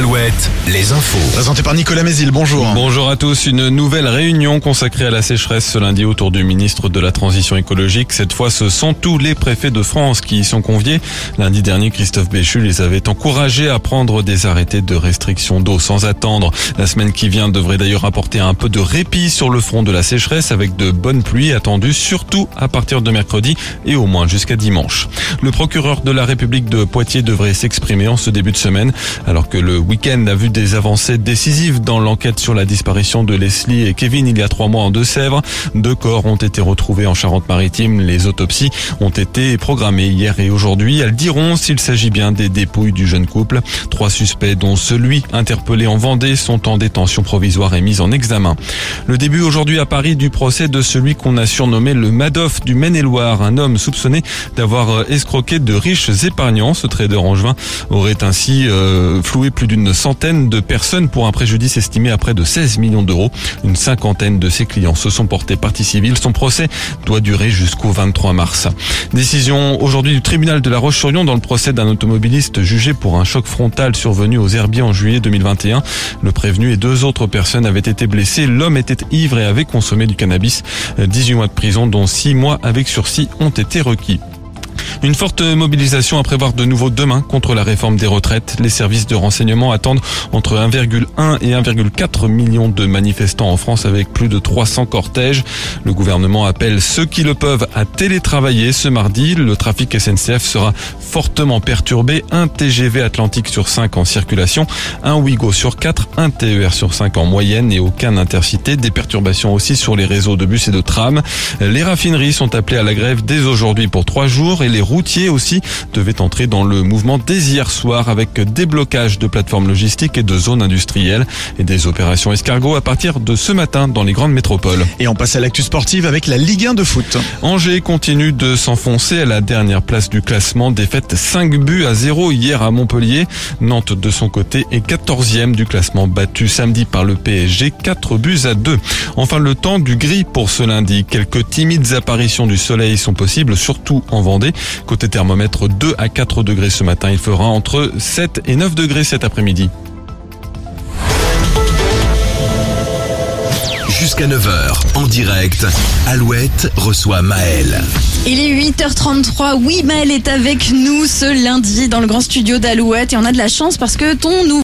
Alouette, les infos. Présenté par Nicolas Mézil, bonjour. Bonjour à tous. Une nouvelle réunion consacrée à la sécheresse ce lundi autour du ministre de la Transition écologique. Cette fois, ce sont tous les préfets de France qui y sont conviés. Lundi dernier, Christophe Béchu les avait encouragés à prendre des arrêtés de restriction d'eau sans attendre. La semaine qui vient devrait d'ailleurs apporter un peu de répit sur le front de la sécheresse avec de bonnes pluies attendues surtout à partir de mercredi et au moins jusqu'à dimanche. Le procureur de la République de Poitiers devrait s'exprimer en ce début de semaine alors que le week-end a vu des avancées décisives dans l'enquête sur la disparition de Leslie et Kevin il y a trois mois en Deux-Sèvres. Deux corps ont été retrouvés en Charente-Maritime. Les autopsies ont été programmées hier et aujourd'hui. Elles diront s'il s'agit bien des dépouilles du jeune couple. Trois suspects, dont celui interpellé en Vendée, sont en détention provisoire et mis en examen. Le début aujourd'hui à Paris du procès de celui qu'on a surnommé le Madoff du Maine-et-Loire, un homme soupçonné d'avoir escroqué de riches épargnants. Ce trader angevin aurait ainsi euh, floué plus d'une centaine de personnes pour un préjudice estimé à près de 16 millions d'euros. Une cinquantaine de ses clients se sont portés partie civile. Son procès doit durer jusqu'au 23 mars. Décision aujourd'hui du tribunal de la Roche-sur-Yon dans le procès d'un automobiliste jugé pour un choc frontal survenu aux Herbiers en juillet 2021. Le prévenu et deux autres personnes avaient été blessés. L'homme était ivre et avait consommé du cannabis. 18 mois de prison dont 6 mois avec sursis ont été requis. Une forte mobilisation à prévoir de nouveau demain contre la réforme des retraites. Les services de renseignement attendent entre 1,1 et 1,4 millions de manifestants en France avec plus de 300 cortèges. Le gouvernement appelle ceux qui le peuvent à télétravailler ce mardi. Le trafic SNCF sera fortement perturbé. Un TGV Atlantique sur 5 en circulation, un Ouigo sur 4, un TER sur 5 en moyenne et aucun intercité. Des perturbations aussi sur les réseaux de bus et de tram. Les raffineries sont appelées à la grève dès aujourd'hui pour trois jours et les routiers aussi devaient entrer dans le mouvement dès hier soir avec des blocages de plateformes logistiques et de zones industrielles et des opérations escargots à partir de ce matin dans les grandes métropoles. Et on passe à l'actu sportive avec la Ligue 1 de foot. Angers continue de s'enfoncer à la dernière place du classement, défaite 5 buts à 0 hier à Montpellier. Nantes de son côté est 14e du classement battu samedi par le PSG, 4 buts à 2. Enfin le temps du gris pour ce lundi. Quelques timides apparitions du soleil sont possibles, surtout en Vendée. Côté thermomètre, 2 à 4 degrés ce matin. Il fera entre 7 et 9 degrés cet après-midi. Jusqu'à 9h, en direct, Alouette reçoit Maël. Il est 8h33. Oui, Maël est avec nous ce lundi dans le grand studio d'Alouette et on a de la chance parce que ton nouveau